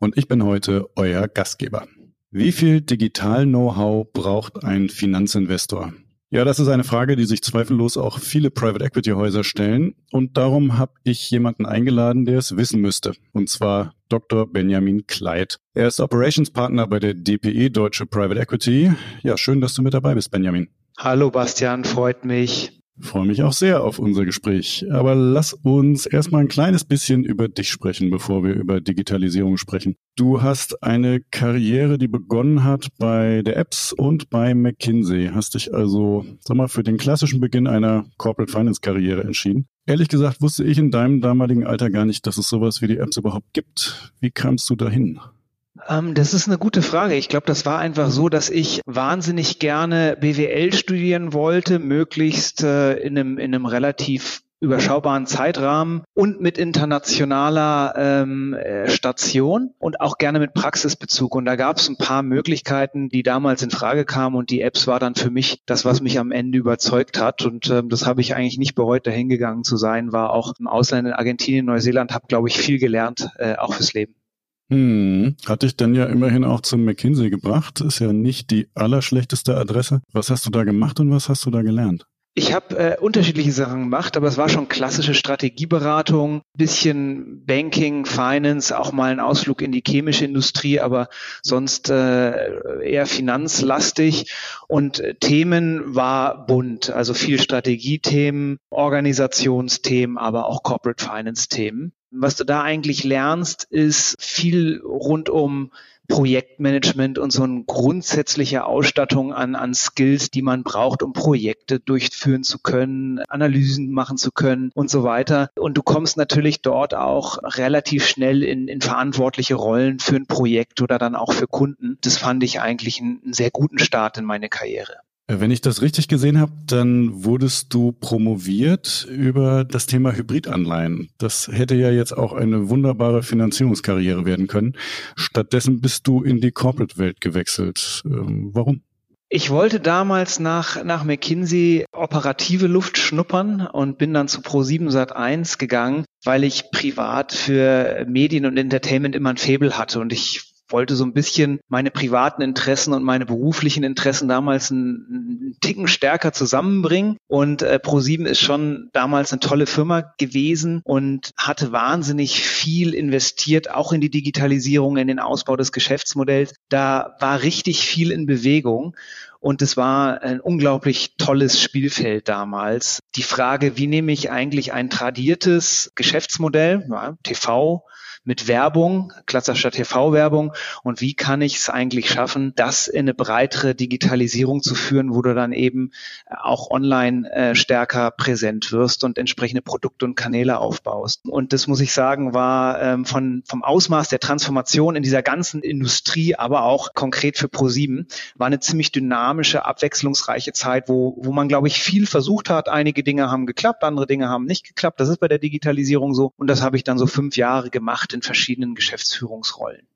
und ich bin heute euer Gastgeber. Wie viel Digital-Know-how braucht ein Finanzinvestor? Ja, das ist eine Frage, die sich zweifellos auch viele Private Equity Häuser stellen. Und darum habe ich jemanden eingeladen, der es wissen müsste. Und zwar Dr. Benjamin Kleid. Er ist Operations Partner bei der DPE Deutsche Private Equity. Ja, schön, dass du mit dabei bist, Benjamin. Hallo Bastian, freut mich. Freue mich auch sehr auf unser Gespräch. Aber lass uns erstmal ein kleines bisschen über dich sprechen, bevor wir über Digitalisierung sprechen. Du hast eine Karriere, die begonnen hat bei der Apps und bei McKinsey. Hast dich also, sag mal, für den klassischen Beginn einer Corporate Finance Karriere entschieden. Ehrlich gesagt wusste ich in deinem damaligen Alter gar nicht, dass es sowas wie die Apps überhaupt gibt. Wie kamst du dahin? Ähm, das ist eine gute Frage. Ich glaube, das war einfach so, dass ich wahnsinnig gerne BWL studieren wollte, möglichst äh, in, einem, in einem relativ überschaubaren Zeitrahmen und mit internationaler ähm, äh, Station und auch gerne mit Praxisbezug. Und da gab es ein paar Möglichkeiten, die damals in Frage kamen und die Apps war dann für mich das, was mich am Ende überzeugt hat. Und ähm, das habe ich eigentlich nicht bereut, dahin gegangen zu sein, war auch im Ausland in Argentinien, Neuseeland, habe, glaube ich, viel gelernt, äh, auch fürs Leben. Hm, hatte ich dann ja immerhin auch zum McKinsey gebracht. Ist ja nicht die allerschlechteste Adresse. Was hast du da gemacht und was hast du da gelernt? Ich habe äh, unterschiedliche Sachen gemacht, aber es war schon klassische Strategieberatung, bisschen Banking, Finance, auch mal ein Ausflug in die chemische Industrie, aber sonst äh, eher finanzlastig. Und äh, Themen war bunt, also viel Strategiethemen, Organisationsthemen, aber auch Corporate Finance Themen. Was du da eigentlich lernst, ist viel rund um Projektmanagement und so eine grundsätzliche Ausstattung an, an Skills, die man braucht, um Projekte durchführen zu können, Analysen machen zu können und so weiter. Und du kommst natürlich dort auch relativ schnell in, in verantwortliche Rollen für ein Projekt oder dann auch für Kunden. Das fand ich eigentlich einen, einen sehr guten Start in meine Karriere. Äh, wenn ich das richtig gesehen habe, dann wurdest du promoviert über das Thema Hybridanleihen. Das hätte ja jetzt auch eine wunderbare Finanzierungskarriere werden können. Stattdessen bist du in die Corporate-Welt gewechselt. Ähm, warum? Ich wollte damals nach, nach McKinsey operative Luft schnuppern und bin dann zu Pro7 Sat1 gegangen, weil ich privat für Medien und Entertainment immer ein Faible hatte und ich wollte so ein bisschen meine privaten Interessen und meine beruflichen Interessen damals einen, Ticken stärker zusammenbringen. Und äh, Pro7 ist schon damals eine tolle Firma gewesen und hatte wahnsinnig viel investiert, auch in die Digitalisierung, in den Ausbau des Geschäftsmodells. Da war richtig viel in Bewegung. Und es war ein unglaublich tolles Spielfeld damals. Die Frage, wie nehme ich eigentlich ein tradiertes Geschäftsmodell, ja, TV, mit Werbung, klassischer TV-Werbung und wie kann ich es eigentlich schaffen, das in eine breitere Digitalisierung zu führen, wo du dann eben auch online äh, stärker präsent wirst und entsprechende Produkte und Kanäle aufbaust. Und das muss ich sagen, war ähm, von, vom Ausmaß der Transformation in dieser ganzen Industrie, aber auch konkret für ProSieben, war eine ziemlich dynamische, abwechslungsreiche Zeit, wo, wo man, glaube ich, viel versucht hat. Einige Dinge haben geklappt, andere Dinge haben nicht geklappt. Das ist bei der Digitalisierung so. Und das habe ich dann so fünf Jahre gemacht in verschiedenen Geschäftsführungsrollen.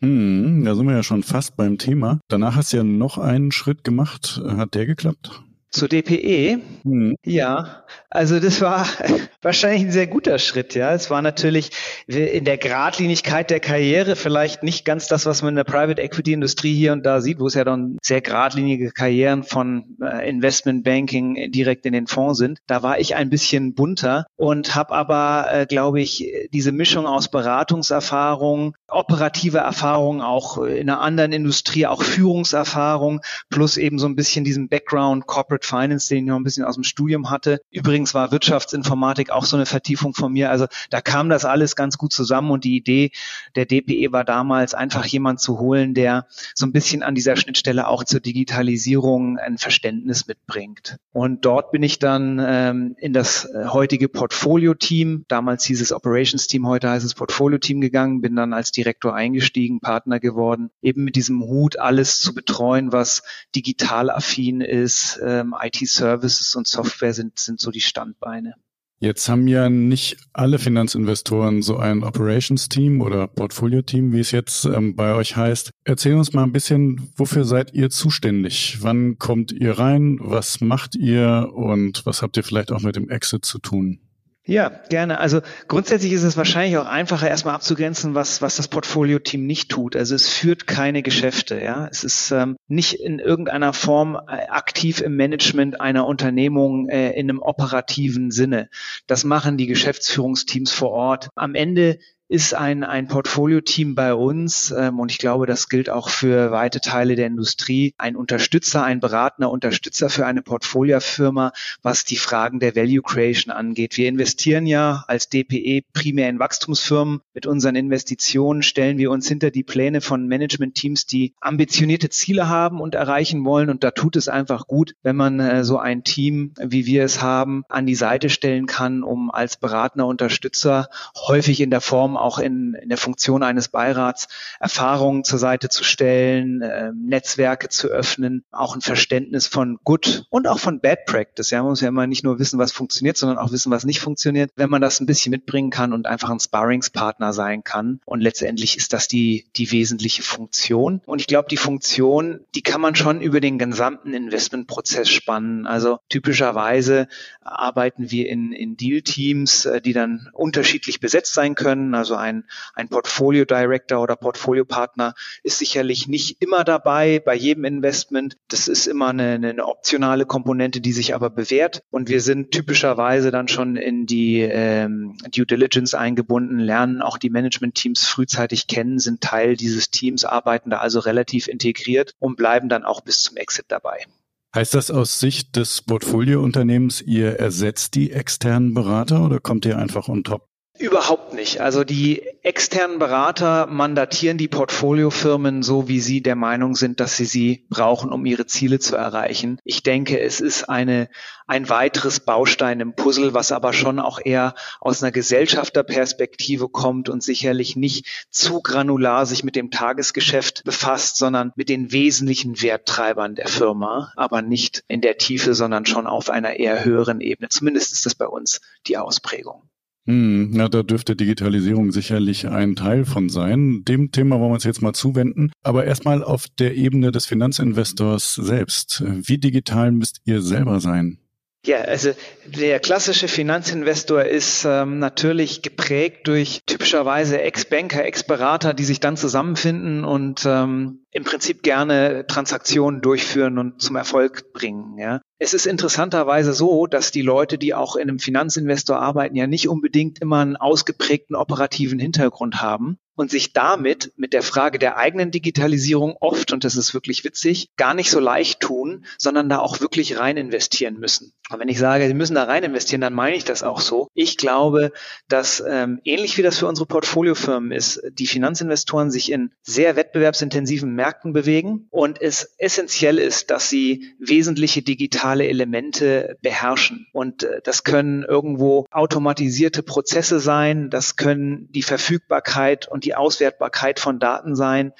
Hm, da sind wir ja schon fast beim Thema. Danach hast du ja noch einen Schritt gemacht. Hat der geklappt? Zur DPE? Hm. Ja, also das war wahrscheinlich ein sehr guter Schritt. Ja, es war natürlich in der Gradlinigkeit der Karriere vielleicht nicht ganz das, was man in der Private Equity Industrie hier und da sieht, wo es ja dann sehr geradlinige Karrieren von äh, Investment Banking direkt in den Fonds sind. Da war ich ein bisschen bunter und habe aber, äh, glaube ich, diese Mischung aus Beratungserfahrung, operative Erfahrung auch in einer anderen Industrie, auch Führungserfahrung plus eben so ein bisschen diesen Background Corporate Finance, den ich noch ein bisschen aus dem Studium hatte. Übrigens war Wirtschaftsinformatik auch so eine Vertiefung von mir. Also da kam das alles ganz gut zusammen und die Idee der DPE war damals einfach jemand zu holen, der so ein bisschen an dieser Schnittstelle auch zur Digitalisierung ein Verständnis mitbringt. Und dort bin ich dann ähm, in das äh, heutige Portfolio-Team, damals hieß es Operations-Team, heute heißt es Portfolio-Team gegangen, bin dann als Direktor eingestiegen, Partner geworden, eben mit diesem Hut alles zu betreuen, was digital affin ist, ähm, IT-Services und Software sind, sind so die Standbeine. Jetzt haben ja nicht alle Finanzinvestoren so ein Operations-Team oder Portfolio-Team, wie es jetzt ähm, bei euch heißt. Erzähl uns mal ein bisschen, wofür seid ihr zuständig? Wann kommt ihr rein? Was macht ihr? Und was habt ihr vielleicht auch mit dem Exit zu tun? Ja, gerne. Also grundsätzlich ist es wahrscheinlich auch einfacher, erstmal abzugrenzen, was, was das Portfolio-Team nicht tut. Also es führt keine Geschäfte. Ja, Es ist ähm, nicht in irgendeiner Form äh, aktiv im Management einer Unternehmung äh, in einem operativen Sinne. Das machen die Geschäftsführungsteams vor Ort. Am Ende ist ein, ein Portfolio-Team bei uns ähm, und ich glaube, das gilt auch für weite Teile der Industrie, ein Unterstützer, ein beratender Unterstützer für eine Portfoliofirma, was die Fragen der Value Creation angeht. Wir investieren ja als DPE primär in Wachstumsfirmen. Mit unseren Investitionen stellen wir uns hinter die Pläne von Management-Teams, die ambitionierte Ziele haben und erreichen wollen. Und da tut es einfach gut, wenn man äh, so ein Team, wie wir es haben, an die Seite stellen kann, um als beratender Unterstützer häufig in der Form auch in, in der Funktion eines Beirats Erfahrungen zur Seite zu stellen, äh, Netzwerke zu öffnen, auch ein Verständnis von Good und auch von Bad Practice. Ja, man muss ja immer nicht nur wissen, was funktioniert, sondern auch wissen, was nicht funktioniert. Wenn man das ein bisschen mitbringen kann und einfach ein Sparringspartner sein kann. Und letztendlich ist das die, die wesentliche Funktion. Und ich glaube, die Funktion, die kann man schon über den gesamten Investmentprozess spannen. Also typischerweise arbeiten wir in, in Deal-Teams, äh, die dann unterschiedlich besetzt sein können. Also also ein, ein Portfolio Director oder Portfolio Partner ist sicherlich nicht immer dabei bei jedem Investment. Das ist immer eine, eine optionale Komponente, die sich aber bewährt. Und wir sind typischerweise dann schon in die ähm, Due Diligence eingebunden, lernen auch die Management-Teams frühzeitig kennen, sind Teil dieses Teams, arbeiten da also relativ integriert und bleiben dann auch bis zum Exit dabei. Heißt das aus Sicht des Portfoliounternehmens, ihr ersetzt die externen Berater oder kommt ihr einfach on top? Überhaupt nicht. Also die externen Berater mandatieren die Portfoliofirmen so, wie sie der Meinung sind, dass sie sie brauchen, um ihre Ziele zu erreichen. Ich denke, es ist eine, ein weiteres Baustein im Puzzle, was aber schon auch eher aus einer Gesellschafterperspektive kommt und sicherlich nicht zu granular sich mit dem Tagesgeschäft befasst, sondern mit den wesentlichen Werttreibern der Firma, aber nicht in der Tiefe, sondern schon auf einer eher höheren Ebene. Zumindest ist das bei uns die Ausprägung. Hm, na, da dürfte Digitalisierung sicherlich ein Teil von sein. Dem Thema wollen wir uns jetzt mal zuwenden. Aber erstmal auf der Ebene des Finanzinvestors selbst. Wie digital müsst ihr selber sein? Ja, also der klassische Finanzinvestor ist ähm, natürlich geprägt durch typischerweise Ex-Banker, Ex-Berater, die sich dann zusammenfinden und ähm, im Prinzip gerne Transaktionen durchführen und zum Erfolg bringen. Ja. Es ist interessanterweise so, dass die Leute, die auch in einem Finanzinvestor arbeiten, ja nicht unbedingt immer einen ausgeprägten operativen Hintergrund haben und sich damit mit der Frage der eigenen Digitalisierung oft, und das ist wirklich witzig, gar nicht so leicht tun, sondern da auch wirklich rein investieren müssen. Und wenn ich sage, Sie müssen da rein investieren, dann meine ich das auch so. Ich glaube, dass ähm, ähnlich wie das für unsere Portfoliofirmen ist, die Finanzinvestoren sich in sehr wettbewerbsintensiven Märkten bewegen und es essentiell ist, dass sie wesentliche digitale Elemente beherrschen. Und äh, das können irgendwo automatisierte Prozesse sein, das können die Verfügbarkeit und die Auswertbarkeit von Daten sein.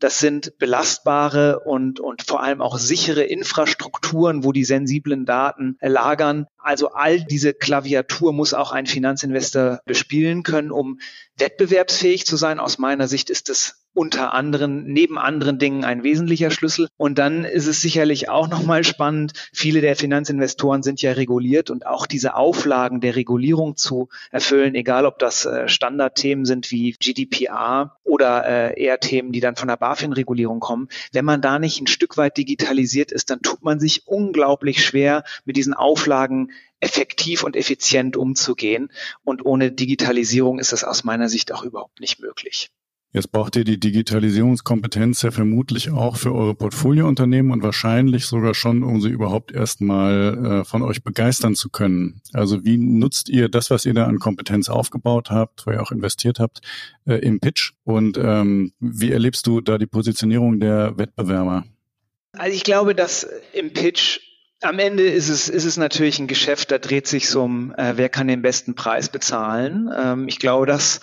Das sind belastbare und, und vor allem auch sichere Infrastrukturen, wo die sensiblen Daten lagern. Also all diese Klaviatur muss auch ein Finanzinvestor bespielen können, um wettbewerbsfähig zu sein. Aus meiner Sicht ist es unter anderen, neben anderen Dingen ein wesentlicher Schlüssel. Und dann ist es sicherlich auch nochmal spannend. Viele der Finanzinvestoren sind ja reguliert und auch diese Auflagen der Regulierung zu erfüllen, egal ob das äh, Standardthemen sind wie GDPR oder äh, eher Themen, die dann von der BaFin-Regulierung kommen. Wenn man da nicht ein Stück weit digitalisiert ist, dann tut man sich unglaublich schwer, mit diesen Auflagen effektiv und effizient umzugehen. Und ohne Digitalisierung ist das aus meiner Sicht auch überhaupt nicht möglich. Jetzt braucht ihr die Digitalisierungskompetenz ja vermutlich auch für eure Portfoliounternehmen und wahrscheinlich sogar schon, um sie überhaupt erstmal äh, von euch begeistern zu können. Also wie nutzt ihr das, was ihr da an Kompetenz aufgebaut habt, wo ihr auch investiert habt, äh, im Pitch? Und ähm, wie erlebst du da die Positionierung der Wettbewerber? Also ich glaube, dass im Pitch am Ende ist es, ist es natürlich ein Geschäft, da dreht sich so um, äh, wer kann den besten Preis bezahlen. Ähm, ich glaube, dass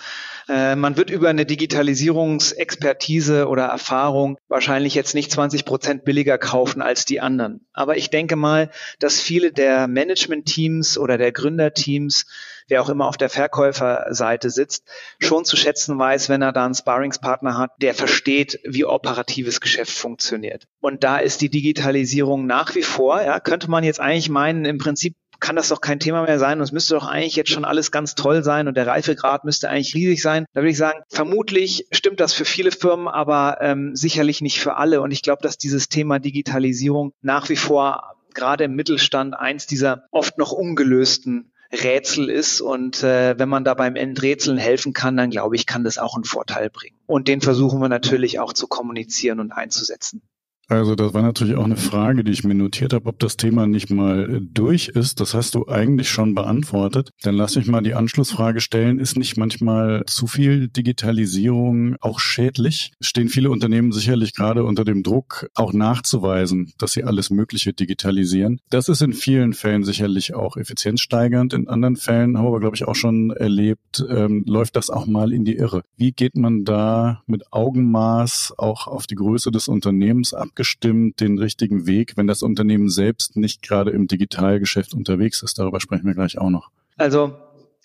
äh, man wird über eine Digitalisierungsexpertise oder Erfahrung wahrscheinlich jetzt nicht 20 Prozent billiger kaufen als die anderen. Aber ich denke mal, dass viele der Management-Teams oder der Gründerteams, wer auch immer auf der Verkäuferseite sitzt, schon zu schätzen weiß, wenn er da einen Sparringspartner hat, der versteht, wie operatives Geschäft funktioniert. Und da ist die Digitalisierung nach wie vor, ja, könnte man jetzt eigentlich meinen, im Prinzip kann das doch kein Thema mehr sein und es müsste doch eigentlich jetzt schon alles ganz toll sein und der Reifegrad müsste eigentlich riesig sein. Da würde ich sagen, vermutlich stimmt das für viele Firmen, aber ähm, sicherlich nicht für alle. Und ich glaube, dass dieses Thema Digitalisierung nach wie vor gerade im Mittelstand eins dieser oft noch ungelösten Rätsel ist. Und äh, wenn man da beim Endrätseln helfen kann, dann glaube ich, kann das auch einen Vorteil bringen. Und den versuchen wir natürlich auch zu kommunizieren und einzusetzen. Also das war natürlich auch eine Frage, die ich mir notiert habe, ob das Thema nicht mal durch ist. Das hast du eigentlich schon beantwortet. Dann lass mich mal die Anschlussfrage stellen. Ist nicht manchmal zu viel Digitalisierung auch schädlich? Stehen viele Unternehmen sicherlich gerade unter dem Druck, auch nachzuweisen, dass sie alles Mögliche digitalisieren. Das ist in vielen Fällen sicherlich auch effizienzsteigernd. In anderen Fällen haben wir, glaube ich, auch schon erlebt, ähm, läuft das auch mal in die Irre. Wie geht man da mit Augenmaß auch auf die Größe des Unternehmens ab? Abgestimmt den richtigen Weg, wenn das Unternehmen selbst nicht gerade im Digitalgeschäft unterwegs ist? Darüber sprechen wir gleich auch noch. Also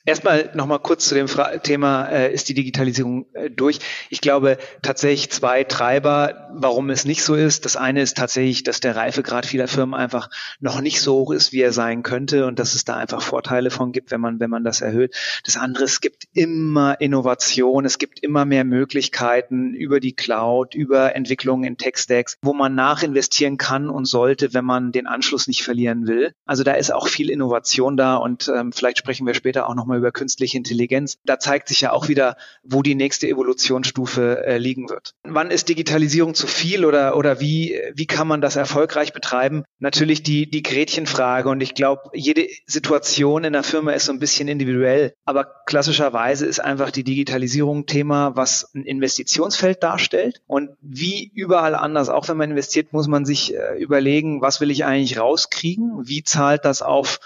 Erstmal nochmal kurz zu dem Fra Thema, äh, ist die Digitalisierung äh, durch? Ich glaube tatsächlich zwei Treiber, warum es nicht so ist. Das eine ist tatsächlich, dass der Reifegrad vieler Firmen einfach noch nicht so hoch ist, wie er sein könnte und dass es da einfach Vorteile von gibt, wenn man, wenn man das erhöht. Das andere, es gibt immer Innovation, es gibt immer mehr Möglichkeiten über die Cloud, über Entwicklungen in Tech-Stacks, wo man nachinvestieren kann und sollte, wenn man den Anschluss nicht verlieren will. Also da ist auch viel Innovation da und ähm, vielleicht sprechen wir später auch nochmal über künstliche Intelligenz. Da zeigt sich ja auch wieder, wo die nächste Evolutionsstufe äh, liegen wird. Wann ist Digitalisierung zu viel oder, oder wie, wie kann man das erfolgreich betreiben? Natürlich die, die Gretchenfrage und ich glaube, jede Situation in der Firma ist so ein bisschen individuell, aber klassischerweise ist einfach die Digitalisierung Thema, was ein Investitionsfeld darstellt und wie überall anders, auch wenn man investiert, muss man sich äh, überlegen, was will ich eigentlich rauskriegen? Wie zahlt das auf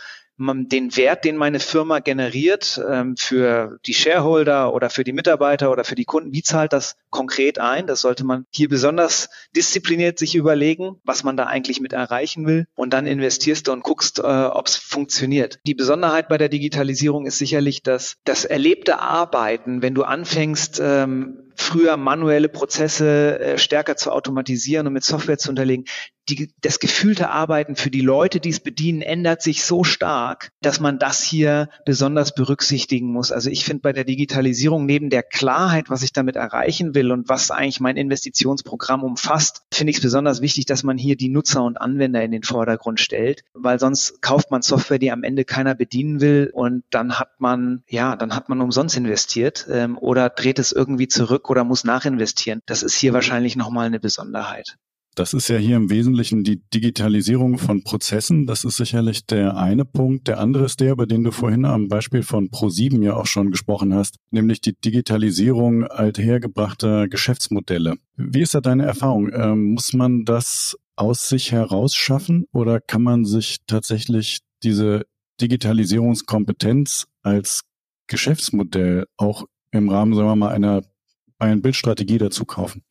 den Wert, den meine Firma generiert ähm, für die Shareholder oder für die Mitarbeiter oder für die Kunden, wie zahlt das konkret ein? Das sollte man hier besonders diszipliniert sich überlegen, was man da eigentlich mit erreichen will. Und dann investierst du und guckst, äh, ob es funktioniert. Die Besonderheit bei der Digitalisierung ist sicherlich, dass das erlebte Arbeiten, wenn du anfängst, ähm, früher manuelle Prozesse äh, stärker zu automatisieren und mit Software zu unterlegen, die, das gefühlte Arbeiten für die Leute, die es bedienen, ändert sich so stark, dass man das hier besonders berücksichtigen muss. Also ich finde bei der Digitalisierung neben der Klarheit, was ich damit erreichen will und was eigentlich mein Investitionsprogramm umfasst, finde ich es besonders wichtig, dass man hier die Nutzer und Anwender in den Vordergrund stellt, weil sonst kauft man Software, die am Ende keiner bedienen will und dann hat man, ja, dann hat man umsonst investiert ähm, oder dreht es irgendwie zurück oder muss nachinvestieren. Das ist hier wahrscheinlich nochmal eine Besonderheit. Das ist ja hier im Wesentlichen die Digitalisierung von Prozessen. Das ist sicherlich der eine Punkt. Der andere ist der, über den du vorhin am Beispiel von Pro7 ja auch schon gesprochen hast, nämlich die Digitalisierung althergebrachter Geschäftsmodelle. Wie ist da deine Erfahrung? Ähm, muss man das aus sich heraus schaffen oder kann man sich tatsächlich diese Digitalisierungskompetenz als Geschäftsmodell auch im Rahmen, sagen wir mal, einer eine Bildstrategie dazu kaufen?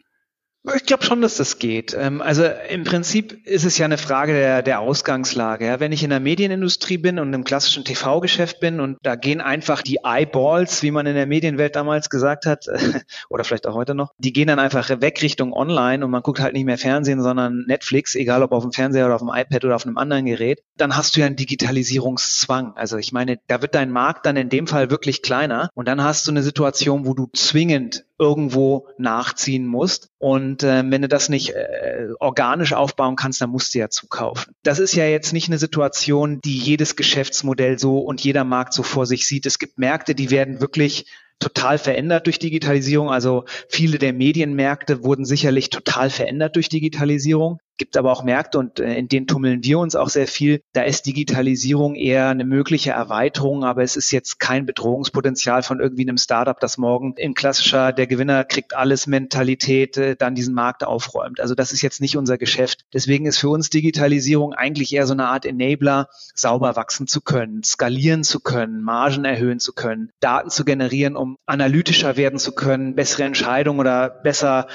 Ich glaube schon, dass das geht. Ähm, also im Prinzip ist es ja eine Frage der, der Ausgangslage. Wenn ich in der Medienindustrie bin und im klassischen TV-Geschäft bin und da gehen einfach die Eyeballs, wie man in der Medienwelt damals gesagt hat, oder vielleicht auch heute noch, die gehen dann einfach weg Richtung Online und man guckt halt nicht mehr Fernsehen, sondern Netflix, egal ob auf dem Fernseher oder auf dem iPad oder auf einem anderen Gerät, dann hast du ja einen Digitalisierungszwang. Also ich meine, da wird dein Markt dann in dem Fall wirklich kleiner und dann hast du eine Situation, wo du zwingend irgendwo nachziehen musst. Und äh, wenn du das nicht äh, organisch aufbauen kannst, dann musst du ja zukaufen. Das ist ja jetzt nicht eine Situation, die jedes Geschäftsmodell so und jeder Markt so vor sich sieht. Es gibt Märkte, die werden wirklich total verändert durch Digitalisierung. Also viele der Medienmärkte wurden sicherlich total verändert durch Digitalisierung gibt aber auch Märkte und äh, in denen tummeln wir uns auch sehr viel. Da ist Digitalisierung eher eine mögliche Erweiterung, aber es ist jetzt kein Bedrohungspotenzial von irgendwie einem Startup, das morgen in klassischer der Gewinner kriegt alles Mentalität äh, dann diesen Markt aufräumt. Also das ist jetzt nicht unser Geschäft. Deswegen ist für uns Digitalisierung eigentlich eher so eine Art Enabler, sauber wachsen zu können, skalieren zu können, Margen erhöhen zu können, Daten zu generieren, um analytischer werden zu können, bessere Entscheidungen oder besser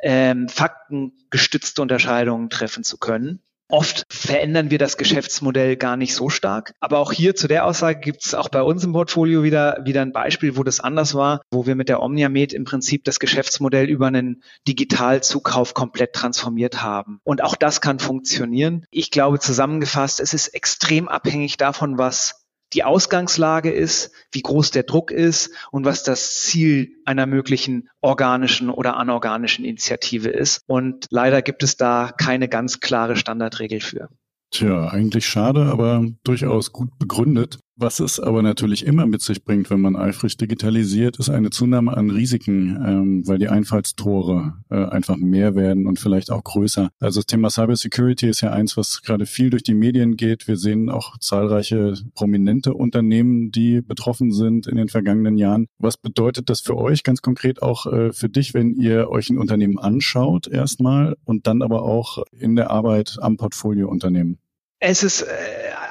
ähm, faktengestützte Unterscheidungen treffen zu können. Oft verändern wir das Geschäftsmodell gar nicht so stark. Aber auch hier zu der Aussage gibt es auch bei uns im Portfolio wieder, wieder ein Beispiel, wo das anders war, wo wir mit der Omniamed im Prinzip das Geschäftsmodell über einen Digitalzukauf komplett transformiert haben. Und auch das kann funktionieren. Ich glaube zusammengefasst, es ist extrem abhängig davon, was die Ausgangslage ist, wie groß der Druck ist und was das Ziel einer möglichen organischen oder anorganischen Initiative ist. Und leider gibt es da keine ganz klare Standardregel für. Tja, eigentlich schade, aber durchaus gut begründet. Was es aber natürlich immer mit sich bringt, wenn man eifrig digitalisiert, ist eine Zunahme an Risiken, ähm, weil die Einfallstore äh, einfach mehr werden und vielleicht auch größer. Also das Thema Cybersecurity ist ja eins, was gerade viel durch die Medien geht. Wir sehen auch zahlreiche prominente Unternehmen, die betroffen sind in den vergangenen Jahren. Was bedeutet das für euch ganz konkret auch äh, für dich, wenn ihr euch ein Unternehmen anschaut erstmal und dann aber auch in der Arbeit am Portfoliounternehmen? Es ist äh,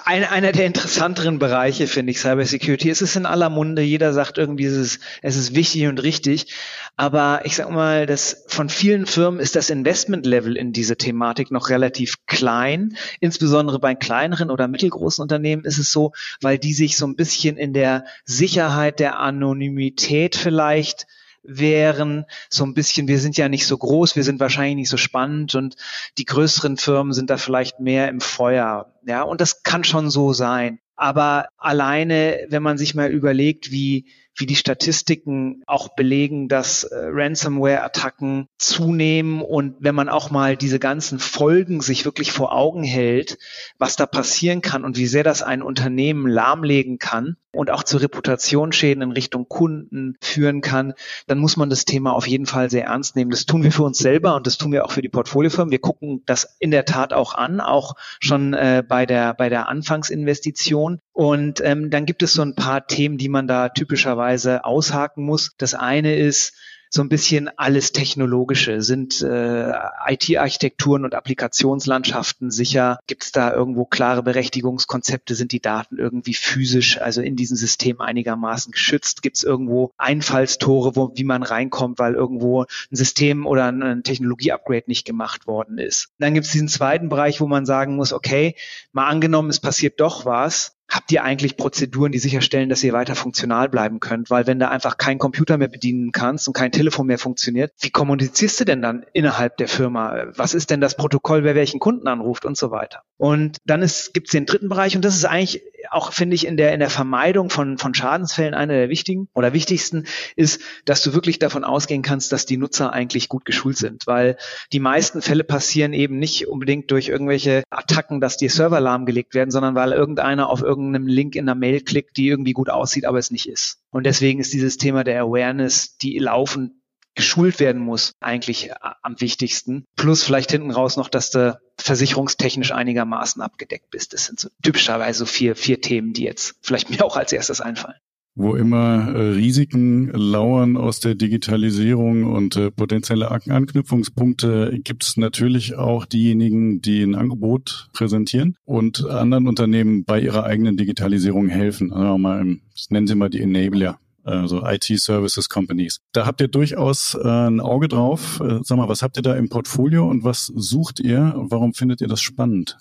ein, einer der interessanteren Bereiche, finde ich, Cybersecurity. Es ist in aller Munde, jeder sagt irgendwie, es ist, es ist wichtig und richtig. Aber ich sage mal, dass von vielen Firmen ist das Investment-Level in diese Thematik noch relativ klein. Insbesondere bei kleineren oder mittelgroßen Unternehmen ist es so, weil die sich so ein bisschen in der Sicherheit der Anonymität vielleicht wären so ein bisschen, wir sind ja nicht so groß, wir sind wahrscheinlich nicht so spannend und die größeren Firmen sind da vielleicht mehr im Feuer. Ja, und das kann schon so sein. Aber alleine, wenn man sich mal überlegt, wie wie die Statistiken auch belegen, dass äh, Ransomware-Attacken zunehmen und wenn man auch mal diese ganzen Folgen sich wirklich vor Augen hält, was da passieren kann und wie sehr das ein Unternehmen lahmlegen kann und auch zu Reputationsschäden in Richtung Kunden führen kann, dann muss man das Thema auf jeden Fall sehr ernst nehmen. Das tun wir für uns selber und das tun wir auch für die Portfoliofirmen. Wir gucken das in der Tat auch an, auch schon äh, bei der bei der Anfangsinvestition. Und ähm, dann gibt es so ein paar Themen, die man da typischerweise aushaken muss. Das eine ist, so ein bisschen alles Technologische. Sind äh, IT-Architekturen und Applikationslandschaften sicher? Gibt es da irgendwo klare Berechtigungskonzepte? Sind die Daten irgendwie physisch, also in diesem System einigermaßen geschützt? Gibt es irgendwo Einfallstore, wo, wie man reinkommt, weil irgendwo ein System oder ein Technologie-Upgrade nicht gemacht worden ist? Dann gibt es diesen zweiten Bereich, wo man sagen muss, okay, mal angenommen, es passiert doch was habt ihr eigentlich Prozeduren, die sicherstellen, dass ihr weiter funktional bleiben könnt? Weil wenn da einfach kein Computer mehr bedienen kannst und kein Telefon mehr funktioniert, wie kommunizierst du denn dann innerhalb der Firma? Was ist denn das Protokoll, wer welchen Kunden anruft und so weiter? Und dann gibt es den dritten Bereich und das ist eigentlich auch, finde ich, in der, in der Vermeidung von, von Schadensfällen einer der wichtigen oder wichtigsten ist, dass du wirklich davon ausgehen kannst, dass die Nutzer eigentlich gut geschult sind, weil die meisten Fälle passieren eben nicht unbedingt durch irgendwelche Attacken, dass die Server lahmgelegt werden, sondern weil irgendeiner auf irgendeinem Link in der Mail klickt, die irgendwie gut aussieht, aber es nicht ist. Und deswegen ist dieses Thema der Awareness, die laufend geschult werden muss, eigentlich äh, am wichtigsten. Plus vielleicht hinten raus noch, dass du versicherungstechnisch einigermaßen abgedeckt bist. Das sind so typischerweise so vier, vier Themen, die jetzt vielleicht mir auch als erstes einfallen. Wo immer äh, Risiken lauern aus der Digitalisierung und äh, potenzielle Anknüpfungspunkte, gibt es natürlich auch diejenigen, die ein Angebot präsentieren und anderen Unternehmen bei ihrer eigenen Digitalisierung helfen. Also mal, nennen Sie mal die Enabler also IT-Services Companies. Da habt ihr durchaus äh, ein Auge drauf. Äh, sag mal, was habt ihr da im Portfolio und was sucht ihr? Warum findet ihr das spannend?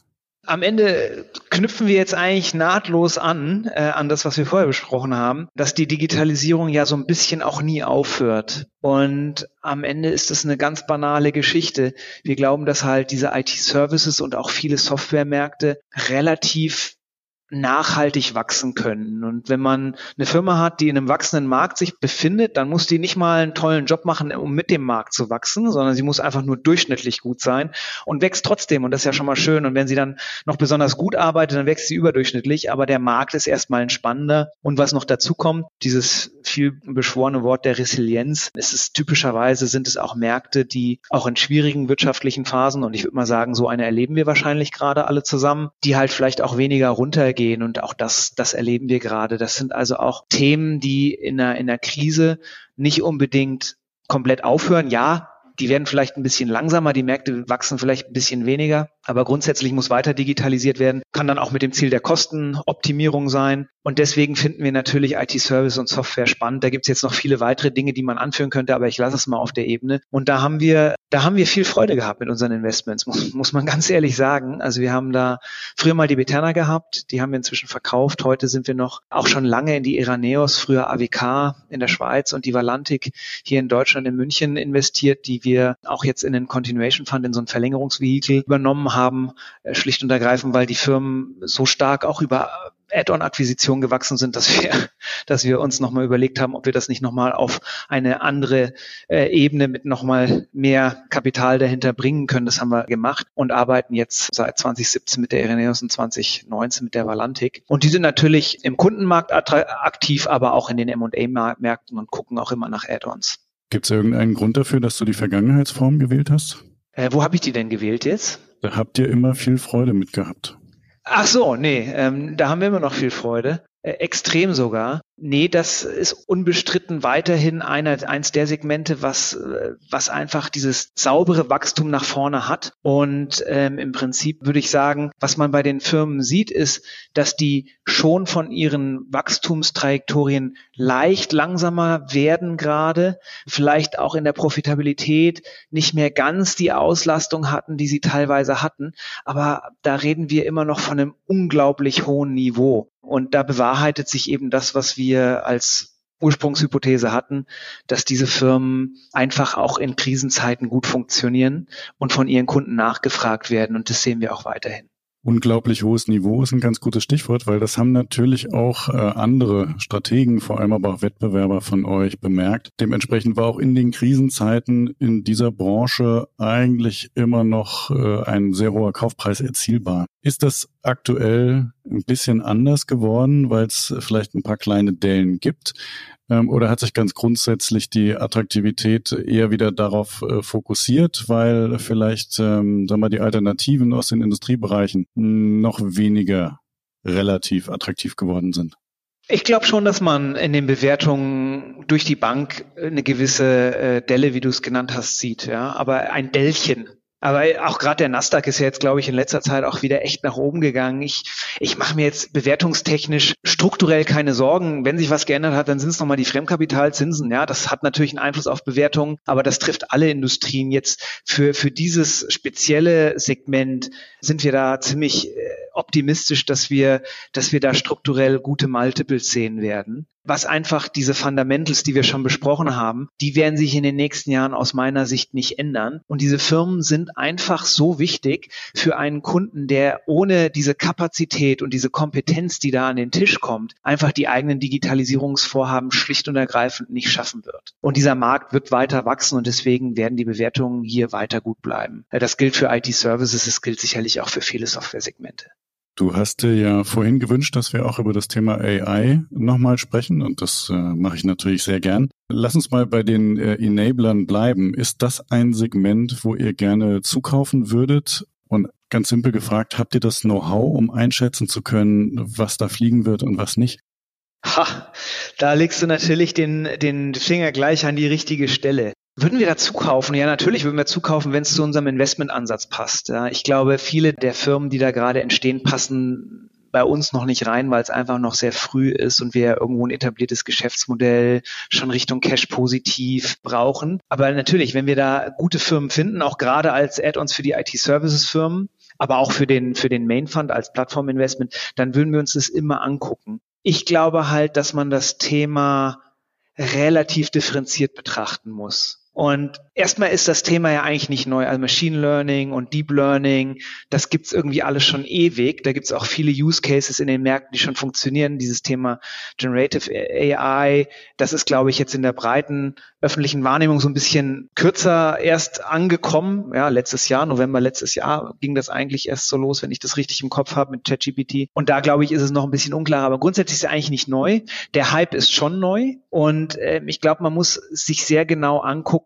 Am Ende knüpfen wir jetzt eigentlich nahtlos an, äh, an das, was wir vorher besprochen haben, dass die Digitalisierung ja so ein bisschen auch nie aufhört. Und am Ende ist es eine ganz banale Geschichte. Wir glauben, dass halt diese IT-Services und auch viele Softwaremärkte relativ nachhaltig wachsen können. Und wenn man eine Firma hat, die in einem wachsenden Markt sich befindet, dann muss die nicht mal einen tollen Job machen, um mit dem Markt zu wachsen, sondern sie muss einfach nur durchschnittlich gut sein und wächst trotzdem. Und das ist ja schon mal schön. Und wenn sie dann noch besonders gut arbeitet, dann wächst sie überdurchschnittlich. Aber der Markt ist erstmal ein spannender. Und was noch dazu kommt, dieses viel beschworene Wort der Resilienz, es ist typischerweise sind es auch Märkte, die auch in schwierigen wirtschaftlichen Phasen, und ich würde mal sagen, so eine erleben wir wahrscheinlich gerade alle zusammen, die halt vielleicht auch weniger runtergehen gehen und auch das, das erleben wir gerade. Das sind also auch Themen, die in einer, in einer Krise nicht unbedingt komplett aufhören. Ja, die werden vielleicht ein bisschen langsamer, die Märkte wachsen vielleicht ein bisschen weniger, aber grundsätzlich muss weiter digitalisiert werden, kann dann auch mit dem Ziel der Kostenoptimierung sein. Und deswegen finden wir natürlich IT-Service und Software spannend. Da gibt es jetzt noch viele weitere Dinge, die man anführen könnte, aber ich lasse es mal auf der Ebene. Und da haben wir, da haben wir viel Freude gehabt mit unseren Investments, muss, muss man ganz ehrlich sagen. Also wir haben da früher mal die Beterna gehabt, die haben wir inzwischen verkauft. Heute sind wir noch auch schon lange in die Iraneos, früher AWK in der Schweiz und die Valantik hier in Deutschland in München investiert, die wir auch jetzt in den Continuation Fund, in so ein Verlängerungsvehikel übernommen haben, äh, schlicht und ergreifend, weil die Firmen so stark auch über Add-on-Akquisitionen gewachsen sind, dass wir, dass wir uns nochmal überlegt haben, ob wir das nicht nochmal auf eine andere äh, Ebene mit nochmal mehr Kapital dahinter bringen können. Das haben wir gemacht und arbeiten jetzt seit 2017 mit der Ireneus und 2019 mit der Valantik. Und die sind natürlich im Kundenmarkt aktiv, aber auch in den M&A-Märkten und gucken auch immer nach Add-ons. Gibt es irgendeinen Grund dafür, dass du die Vergangenheitsform gewählt hast? Äh, wo habe ich die denn gewählt jetzt? Da habt ihr immer viel Freude mit gehabt. Ach so, nee, ähm, da haben wir immer noch viel Freude. Äh, extrem sogar. Nee, das ist unbestritten weiterhin einer, eins der Segmente, was, äh, was einfach dieses saubere Wachstum nach vorne hat. Und ähm, im Prinzip würde ich sagen, was man bei den Firmen sieht, ist, dass die schon von ihren Wachstumstrajektorien leicht langsamer werden gerade, vielleicht auch in der Profitabilität nicht mehr ganz die Auslastung hatten, die sie teilweise hatten. Aber da reden wir immer noch von einem unglaublich hohen Niveau. Und da bewahrheitet sich eben das, was wir als Ursprungshypothese hatten, dass diese Firmen einfach auch in Krisenzeiten gut funktionieren und von ihren Kunden nachgefragt werden. Und das sehen wir auch weiterhin. Unglaublich hohes Niveau ist ein ganz gutes Stichwort, weil das haben natürlich auch äh, andere Strategen, vor allem aber auch Wettbewerber von euch bemerkt. Dementsprechend war auch in den Krisenzeiten in dieser Branche eigentlich immer noch äh, ein sehr hoher Kaufpreis erzielbar. Ist das aktuell ein bisschen anders geworden, weil es vielleicht ein paar kleine Dellen gibt? Ähm, oder hat sich ganz grundsätzlich die Attraktivität eher wieder darauf äh, fokussiert, weil vielleicht ähm, sagen wir, die Alternativen aus den Industriebereichen noch weniger relativ attraktiv geworden sind? Ich glaube schon, dass man in den Bewertungen durch die Bank eine gewisse äh, Delle, wie du es genannt hast, sieht. Ja, aber ein Dellchen aber auch gerade der Nasdaq ist ja jetzt, glaube ich, in letzter Zeit auch wieder echt nach oben gegangen. Ich, ich mache mir jetzt bewertungstechnisch strukturell keine Sorgen. Wenn sich was geändert hat, dann sind es nochmal die Fremdkapitalzinsen. Ja, das hat natürlich einen Einfluss auf Bewertungen, aber das trifft alle Industrien. Jetzt für, für dieses spezielle Segment sind wir da ziemlich äh, optimistisch, dass wir, dass wir da strukturell gute Multiples sehen werden was einfach diese Fundamentals, die wir schon besprochen haben, die werden sich in den nächsten Jahren aus meiner Sicht nicht ändern. Und diese Firmen sind einfach so wichtig für einen Kunden, der ohne diese Kapazität und diese Kompetenz, die da an den Tisch kommt, einfach die eigenen Digitalisierungsvorhaben schlicht und ergreifend nicht schaffen wird. Und dieser Markt wird weiter wachsen und deswegen werden die Bewertungen hier weiter gut bleiben. Das gilt für IT-Services, es gilt sicherlich auch für viele Softwaresegmente. Du hast dir ja vorhin gewünscht, dass wir auch über das Thema AI nochmal sprechen und das äh, mache ich natürlich sehr gern. Lass uns mal bei den äh, Enablern bleiben. Ist das ein Segment, wo ihr gerne zukaufen würdet? Und ganz simpel gefragt, habt ihr das Know-how, um einschätzen zu können, was da fliegen wird und was nicht? Ha, da legst du natürlich den, den Finger gleich an die richtige Stelle. Würden wir dazu kaufen? Ja, natürlich würden wir zukaufen, wenn es zu unserem Investmentansatz passt. Ja, ich glaube, viele der Firmen, die da gerade entstehen, passen bei uns noch nicht rein, weil es einfach noch sehr früh ist und wir irgendwo ein etabliertes Geschäftsmodell schon Richtung Cash positiv brauchen. Aber natürlich, wenn wir da gute Firmen finden, auch gerade als Add-ons für die IT-Services-Firmen, aber auch für den, für den Main Fund als Plattforminvestment, dann würden wir uns das immer angucken. Ich glaube halt, dass man das Thema relativ differenziert betrachten muss. Und erstmal ist das Thema ja eigentlich nicht neu. Also Machine Learning und Deep Learning, das gibt's irgendwie alles schon ewig. Da gibt's auch viele Use Cases in den Märkten, die schon funktionieren. Dieses Thema Generative AI, das ist, glaube ich, jetzt in der breiten öffentlichen Wahrnehmung so ein bisschen kürzer erst angekommen. Ja, letztes Jahr, November letztes Jahr ging das eigentlich erst so los, wenn ich das richtig im Kopf habe mit ChatGPT. Und da, glaube ich, ist es noch ein bisschen unklar. Aber grundsätzlich ist es eigentlich nicht neu. Der Hype ist schon neu. Und äh, ich glaube, man muss sich sehr genau angucken,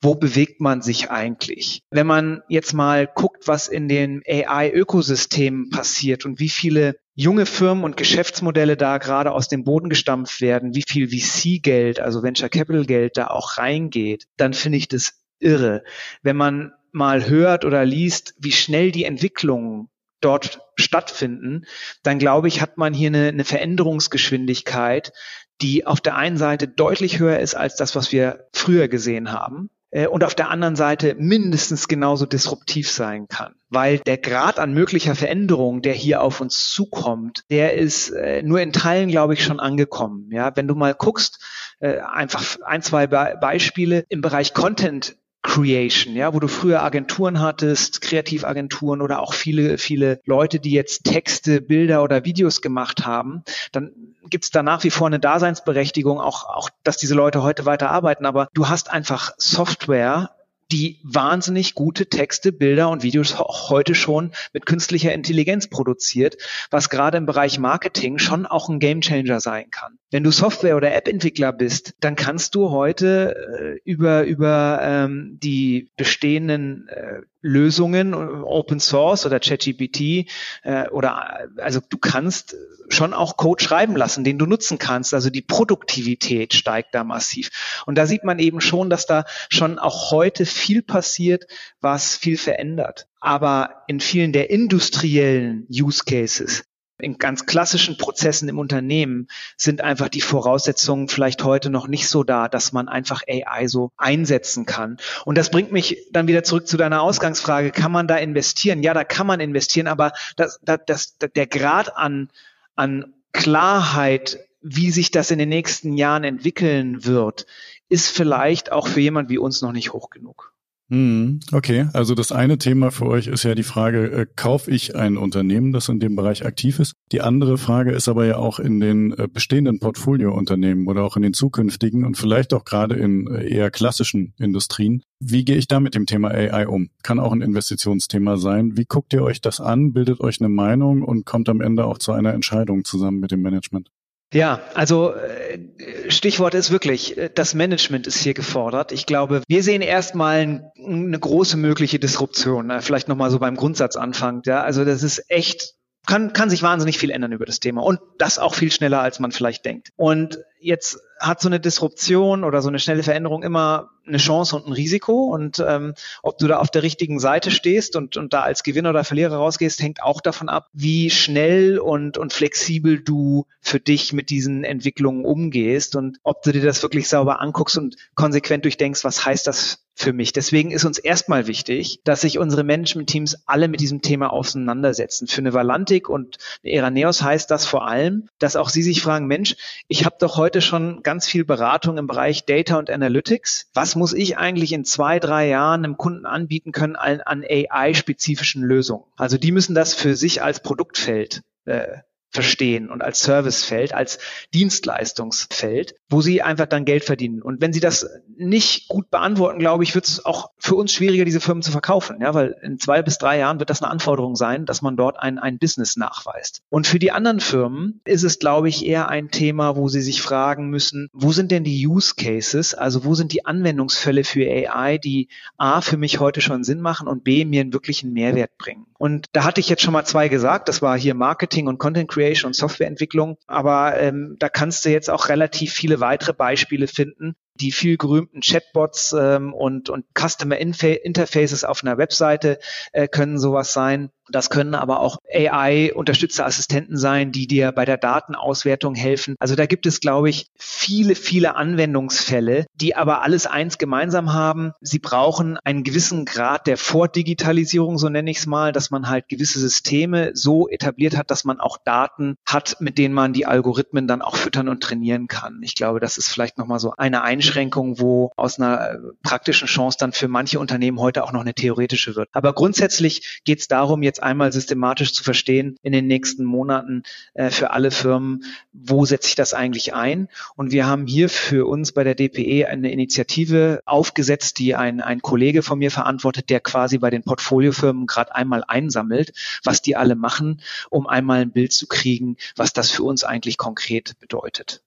wo bewegt man sich eigentlich? Wenn man jetzt mal guckt, was in den AI-Ökosystemen passiert und wie viele junge Firmen und Geschäftsmodelle da gerade aus dem Boden gestampft werden, wie viel VC-Geld, also Venture Capital Geld da auch reingeht, dann finde ich das irre. Wenn man mal hört oder liest, wie schnell die Entwicklungen dort stattfinden, dann glaube ich, hat man hier eine, eine Veränderungsgeschwindigkeit, die auf der einen Seite deutlich höher ist als das, was wir früher gesehen haben äh, und auf der anderen Seite mindestens genauso disruptiv sein kann. Weil der Grad an möglicher Veränderung, der hier auf uns zukommt, der ist äh, nur in Teilen, glaube ich, schon angekommen. Ja, wenn du mal guckst, äh, einfach ein, zwei Be Beispiele im Bereich Content Creation, ja, wo du früher Agenturen hattest, Kreativagenturen oder auch viele, viele Leute, die jetzt Texte, Bilder oder Videos gemacht haben, dann gibt es da nach wie vor eine Daseinsberechtigung, auch, auch, dass diese Leute heute weiter arbeiten. Aber du hast einfach Software, die wahnsinnig gute Texte, Bilder und Videos heute schon mit künstlicher Intelligenz produziert, was gerade im Bereich Marketing schon auch ein Gamechanger sein kann. Wenn du Software- oder App-Entwickler bist, dann kannst du heute äh, über, über ähm, die bestehenden äh, Lösungen, Open Source oder ChatGPT äh, oder also du kannst schon auch Code schreiben lassen, den du nutzen kannst. Also die Produktivität steigt da massiv. Und da sieht man eben schon, dass da schon auch heute viel passiert, was viel verändert. Aber in vielen der industriellen Use Cases in ganz klassischen Prozessen im Unternehmen sind einfach die Voraussetzungen vielleicht heute noch nicht so da, dass man einfach AI so einsetzen kann. Und das bringt mich dann wieder zurück zu deiner Ausgangsfrage. Kann man da investieren? Ja, da kann man investieren, aber das, das, das, der Grad an, an Klarheit, wie sich das in den nächsten Jahren entwickeln wird, ist vielleicht auch für jemand wie uns noch nicht hoch genug. Hm, okay, also das eine Thema für euch ist ja die Frage, äh, kaufe ich ein Unternehmen, das in dem Bereich aktiv ist? Die andere Frage ist aber ja auch in den äh, bestehenden Portfoliounternehmen oder auch in den zukünftigen und vielleicht auch gerade in äh, eher klassischen Industrien. Wie gehe ich da mit dem Thema AI um? Kann auch ein Investitionsthema sein. Wie guckt ihr euch das an, bildet euch eine Meinung und kommt am Ende auch zu einer Entscheidung zusammen mit dem Management? Ja, also äh, Stichwort ist wirklich, äh, das Management ist hier gefordert. Ich glaube, wir sehen erstmal eine große mögliche Disruption. Vielleicht nochmal so beim Grundsatz anfangen. Ja, also das ist echt kann, kann sich wahnsinnig viel ändern über das Thema und das auch viel schneller, als man vielleicht denkt. Und jetzt hat so eine Disruption oder so eine schnelle Veränderung immer eine Chance und ein Risiko. Und ähm, ob du da auf der richtigen Seite stehst und, und da als Gewinner oder Verlierer rausgehst, hängt auch davon ab, wie schnell und, und flexibel du für dich mit diesen Entwicklungen umgehst und ob du dir das wirklich sauber anguckst und konsequent durchdenkst, was heißt das für mich. Deswegen ist uns erstmal wichtig, dass sich unsere Management-Teams alle mit diesem Thema auseinandersetzen. Für eine Valantik und eine Eraneos heißt das vor allem, dass auch sie sich fragen, Mensch, ich habe doch heute schon ganz viel Beratung im Bereich Data und Analytics. Was muss ich eigentlich in zwei, drei Jahren einem Kunden anbieten können an, an AI-spezifischen Lösungen? Also die müssen das für sich als Produktfeld äh, verstehen und als Servicefeld, als Dienstleistungsfeld, wo sie einfach dann Geld verdienen. Und wenn sie das nicht gut beantworten, glaube ich, wird es auch für uns schwieriger, diese Firmen zu verkaufen. Ja, weil in zwei bis drei Jahren wird das eine Anforderung sein, dass man dort ein, ein Business nachweist. Und für die anderen Firmen ist es, glaube ich, eher ein Thema, wo sie sich fragen müssen, wo sind denn die Use Cases? Also wo sind die Anwendungsfälle für AI, die A, für mich heute schon Sinn machen und B, mir einen wirklichen Mehrwert bringen? Und da hatte ich jetzt schon mal zwei gesagt. Das war hier Marketing und Content Creation und Softwareentwicklung. Aber ähm, da kannst du jetzt auch relativ viele weitere Beispiele finden, die viel gerühmten Chatbots ähm, und, und Customer Interfaces auf einer Webseite äh, können sowas sein. Das können aber auch AI-unterstützte Assistenten sein, die dir bei der Datenauswertung helfen. Also da gibt es, glaube ich, viele, viele Anwendungsfälle, die aber alles eins gemeinsam haben. Sie brauchen einen gewissen Grad der Vordigitalisierung, so nenne ich es mal, dass man halt gewisse Systeme so etabliert hat, dass man auch Daten hat, mit denen man die Algorithmen dann auch füttern und trainieren kann. Ich glaube, das ist vielleicht nochmal so eine Einstellung Einschränkung, wo aus einer äh, praktischen Chance dann für manche Unternehmen heute auch noch eine theoretische wird. Aber grundsätzlich geht es darum, jetzt einmal systematisch zu verstehen in den nächsten Monaten äh, für alle Firmen, wo setze ich das eigentlich ein? Und wir haben hier für uns bei der DPE eine Initiative aufgesetzt, die ein, ein Kollege von mir verantwortet, der quasi bei den Portfoliofirmen gerade einmal einsammelt, was die alle machen, um einmal ein Bild zu kriegen, was das für uns eigentlich konkret bedeutet.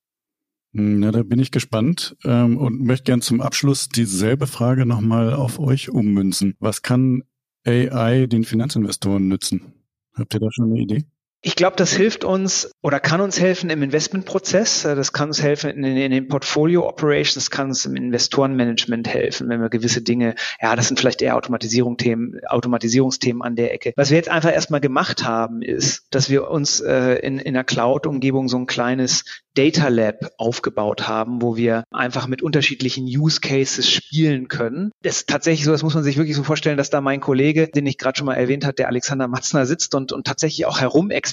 Na, da bin ich gespannt ähm, und möchte gern zum Abschluss dieselbe Frage nochmal auf euch ummünzen. Was kann AI den Finanzinvestoren nützen? Habt ihr da schon eine Idee? Ich glaube, das hilft uns oder kann uns helfen im Investmentprozess. Das kann uns helfen in, in den Portfolio Operations, kann uns im Investorenmanagement helfen, wenn wir gewisse Dinge, ja, das sind vielleicht eher Automatisierung Themen, Automatisierungsthemen an der Ecke. Was wir jetzt einfach erstmal gemacht haben, ist, dass wir uns äh, in, in einer Cloud-Umgebung so ein kleines Data Lab aufgebaut haben, wo wir einfach mit unterschiedlichen Use Cases spielen können. Das ist tatsächlich so, das muss man sich wirklich so vorstellen, dass da mein Kollege, den ich gerade schon mal erwähnt habe, der Alexander Matzner sitzt und, und tatsächlich auch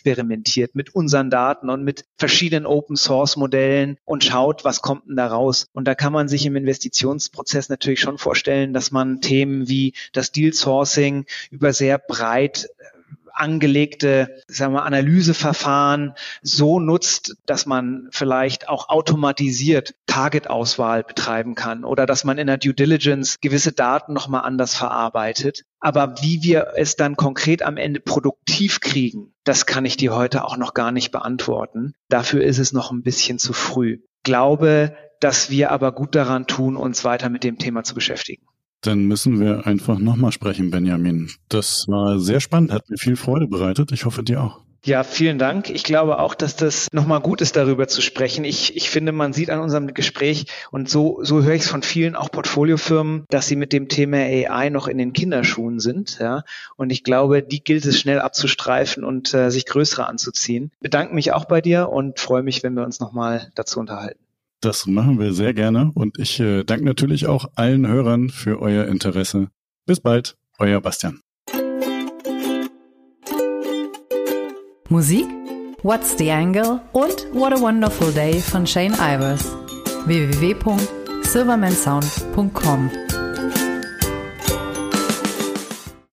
herumexperimentiert mit unseren Daten und mit verschiedenen Open Source Modellen und schaut, was kommt denn da raus. Und da kann man sich im Investitionsprozess natürlich schon vorstellen, dass man Themen wie das Deal Sourcing über sehr breit angelegte sagen wir, Analyseverfahren so nutzt, dass man vielleicht auch automatisiert Target-Auswahl betreiben kann oder dass man in der Due Diligence gewisse Daten nochmal anders verarbeitet. Aber wie wir es dann konkret am Ende produktiv kriegen, das kann ich dir heute auch noch gar nicht beantworten. Dafür ist es noch ein bisschen zu früh. Glaube, dass wir aber gut daran tun, uns weiter mit dem Thema zu beschäftigen. Dann müssen wir einfach nochmal sprechen, Benjamin. Das war sehr spannend, hat mir viel Freude bereitet. Ich hoffe dir auch. Ja, vielen Dank. Ich glaube auch, dass das nochmal gut ist, darüber zu sprechen. Ich, ich finde, man sieht an unserem Gespräch, und so, so höre ich es von vielen auch Portfoliofirmen, dass sie mit dem Thema AI noch in den Kinderschuhen sind. Ja. Und ich glaube, die gilt es schnell abzustreifen und äh, sich größere anzuziehen. Bedanke mich auch bei dir und freue mich, wenn wir uns nochmal dazu unterhalten. Das machen wir sehr gerne und ich äh, danke natürlich auch allen Hörern für euer Interesse. Bis bald, euer Bastian. Musik What's the Angle und What a Wonderful Day von Shane Ivers. www.silvermansound.com